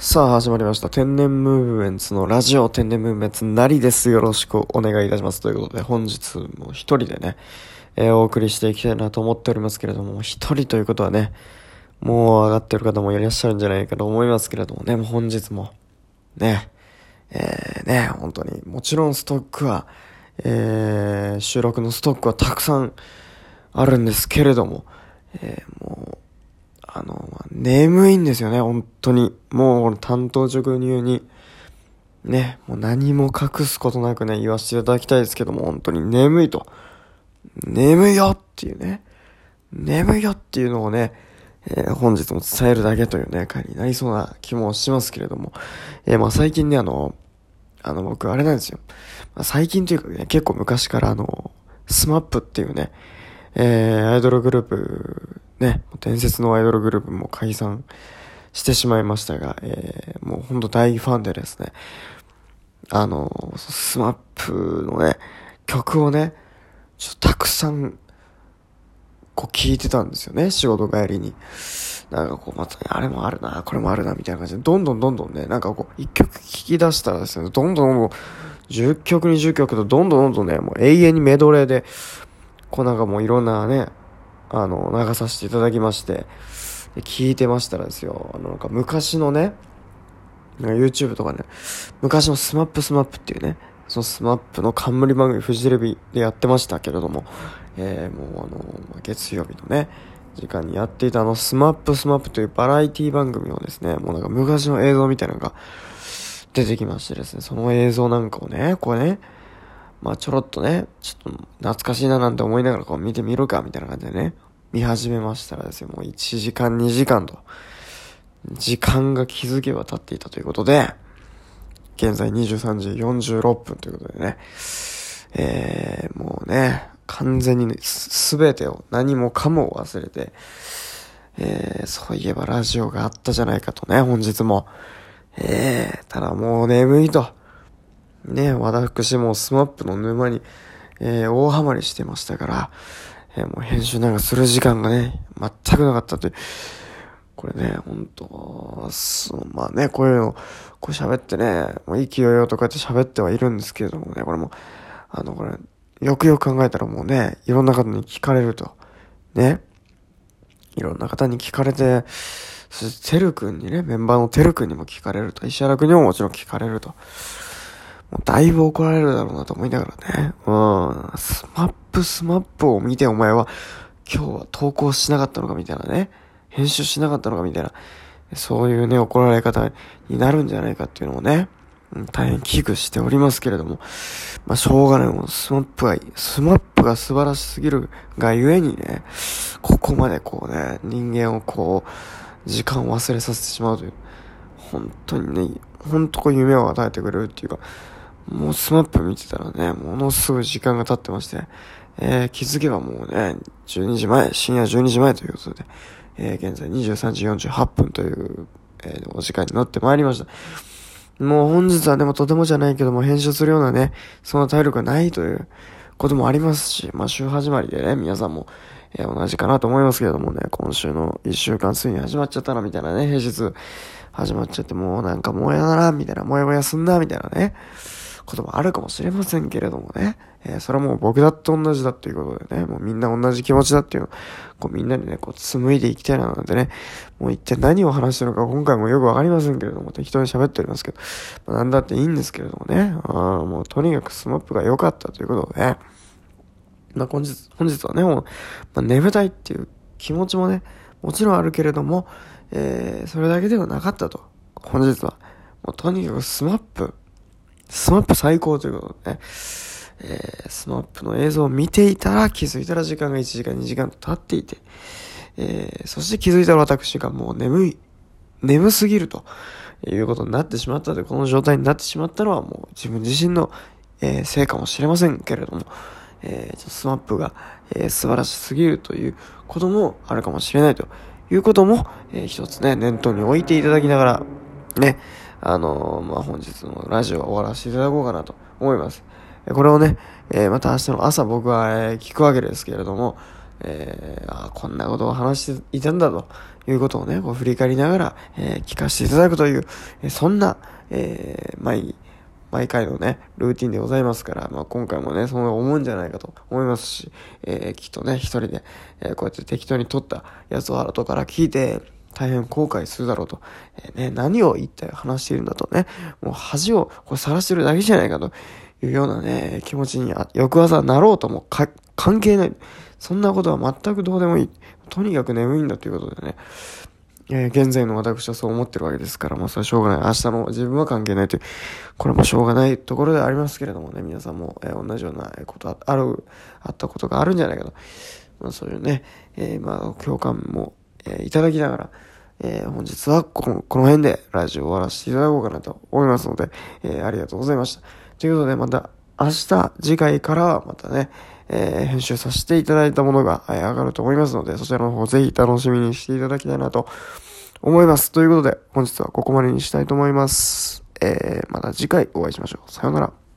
さあ始まりました。天然ムーブメンツのラジオ天然ムーブメンツなりです。よろしくお願いいたします。ということで本日も一人でね、えーお送りしていきたいなと思っておりますけれども、一人ということはね、もう上がってる方もいらっしゃるんじゃないかと思いますけれどもね、もう本日も、ね、えー、ね、本当に、もちろんストックは、えー、収録のストックはたくさんあるんですけれども、えーもう、あの、ま眠いんですよね、本当に。もう、担当直入に、ね、もう何も隠すことなくね、言わせていただきたいですけども、本当に眠いと。眠いよっていうね、眠いよっていうのをね、えー本日も伝えるだけというね、回になりそうな気もしますけれども、えーまあ最近ね、あの、あの、僕、あれなんですよ。まあ最近というかね、結構昔からあの、SMAPっていうね、えー、アイドルグループ、ね、伝説のアイドルグループも解散してしまいましたが、えー、もうほんと大ファンでですね、あの、スマップのね、曲をね、ちょっとたくさん、こう聞いてたんですよね、仕事帰りに。なんかこう、また、あれもあるな、これもあるな、みたいな感じで、どんどんどんどんね、なんかこう、一曲聴き出したらですね、どんどんどんどん、10曲、20曲と、どんどんどんどんね、もう永遠にメドレーで、こうなんかもういろんなね、あの、流させていただきまして、で聞いてましたらですよ、あの、なんか昔のね、YouTube とかね、昔のスマップスマップっていうね、そのスマップの冠番組、フジテレビでやってましたけれども、えー、もうあの、月曜日のね、時間にやっていたあの、スマップスマップというバラエティ番組をですね、もうなんか昔の映像みたいなのが出てきましてですね、その映像なんかをね、これね、まあちょろっとね、ちょっと懐かしいななんて思いながらこう見てみるかみたいな感じでね、見始めましたらですよ、もう1時間2時間と、時間が気づけば経っていたということで、現在23時46分ということでね、えー、もうね、完全にね、すべてを何もかも忘れて、えー、そういえばラジオがあったじゃないかとね、本日も。えー、ただもう眠いと。ね、私もスマップの沼に、えー、大ハマりしてましたから、えーもう編集なんかする時間がね、全くなかったという。これね、ほんと、そう、まあね、こういうの、こう喋ってね、もう勢いよとかやって喋ってはいるんですけれどもね、これも、あの、これ、よくよく考えたらもうね、いろんな方に聞かれると。ね。いろんな方に聞かれて、そして、てるくんにね、メンバーのてるくんにも聞かれると。石原くんにももちろん聞かれると。もうだいぶ怒られるだろうなと思いながらね。うん。スマップスマップを見てお前は今日は投稿しなかったのかみたいなね。編集しなかったのかみたいな。そういうね、怒られ方になるんじゃないかっていうのをね、大変危惧しておりますけれども。まあ、しょうがない。もう SMAPが、 SMAPが素晴らしすぎるがゆえにね、ここまでこうね、人間をこう、時間を忘れさせてしまうという。本当にね、本当こう夢を与えてくれるっていうか、もうスマップ見てたらね、ものすごい時間が経ってまして、えー、気づけばもうね、12時前、深夜12時前ということで、えー、現在23時48分という、えー、お時間になってまいりました。もう本日はでもとてもじゃないけども編集するようなね、そんな体力がないということもありますし、まあ週始まりでね、皆さんも、えー同じかなと思いますけれどもね、今週の1週間ついに始まっちゃったな、みたいなね、平日始まっちゃってもうなんかもうやだな、みたいな、もやもやすんな、みたいなね、こともあるかもしれませんけれどもね、えーそれはもう僕だって同じだっていうことでね、もうみんな同じ気持ちだっていうの、こうみんなでね、こう紡いでいきたいななんてね、もう一体何を話してるのか今回もよくわかりませんけれども、適当に喋っておりますけど、まあ、なんだっていいんですけれどもね、あもうとにかく SMAPが良かったということで、ね、まあ本日、本日はね、もう、まあ、眠たいっていう気持ちもね、もちろんあるけれども、えー、それだけではなかったと。本日は。もうとにかく SMAP、SMAP最高ということでね、えー、 SMAPの映像を見ていたら気づいたら時間が1時間2時間と経っていて、えー、そして気づいたら私がもう眠い、眠すぎるということになってしまったという、この状態になってしまったのはもう自分自身の、えー、せいかもしれませんけれども、えー、ちょっとスマップが、えー、素晴らしすぎるということもあるかもしれないということも、えー、一つね、念頭に置いていただきながら、ね、あのまあ、本日のラジオは終わらせていただこうかなと思います。えこれをね、えーまた明日の朝僕は、えー聞くわけですけれども、えー、あこんなことを話していたんだということをね、こう振り返りながら、えー、聞かせていただくという、え、そんな、え、毎、毎回のね、ルーティンでございますから、まあ、今回もね、そんな思うんじゃないかと思いますし、え、きっとね、一人で、え、こうやって適当に撮ったやつを後から聞いて、大変後悔するだろうと。えー、ね、何を一体話しているんだとね、もう恥をこれ晒してるだけじゃないかというようなね、気持ちに翌朝なろうとも関係ない。そんなことは全くどうでもいい。とにかく眠いんだということでね、えー、現在の私はそう思ってるわけですから、まあそれはしょうがない。明日の自分は関係ないという、これもしょうがないところではありますけれどもね、皆さんも、えー、同じようなことある、あったことがあるんじゃないかと。まあそういうね、えー、まあ共感も、えー、いただきながら、えー、本日はこのこの辺でラジオを終わらせていただこうかなと思いますので、えー、ありがとうございました。ということでまた明日、次回からはまたね、えー、編集させていただいたものが、え上がると思いますので、そちらの方ぜひ楽しみにしていただきたいなと思います。ということで、本日はここまでにしたいと思います。えー、また次回お会いしましょう。さようなら。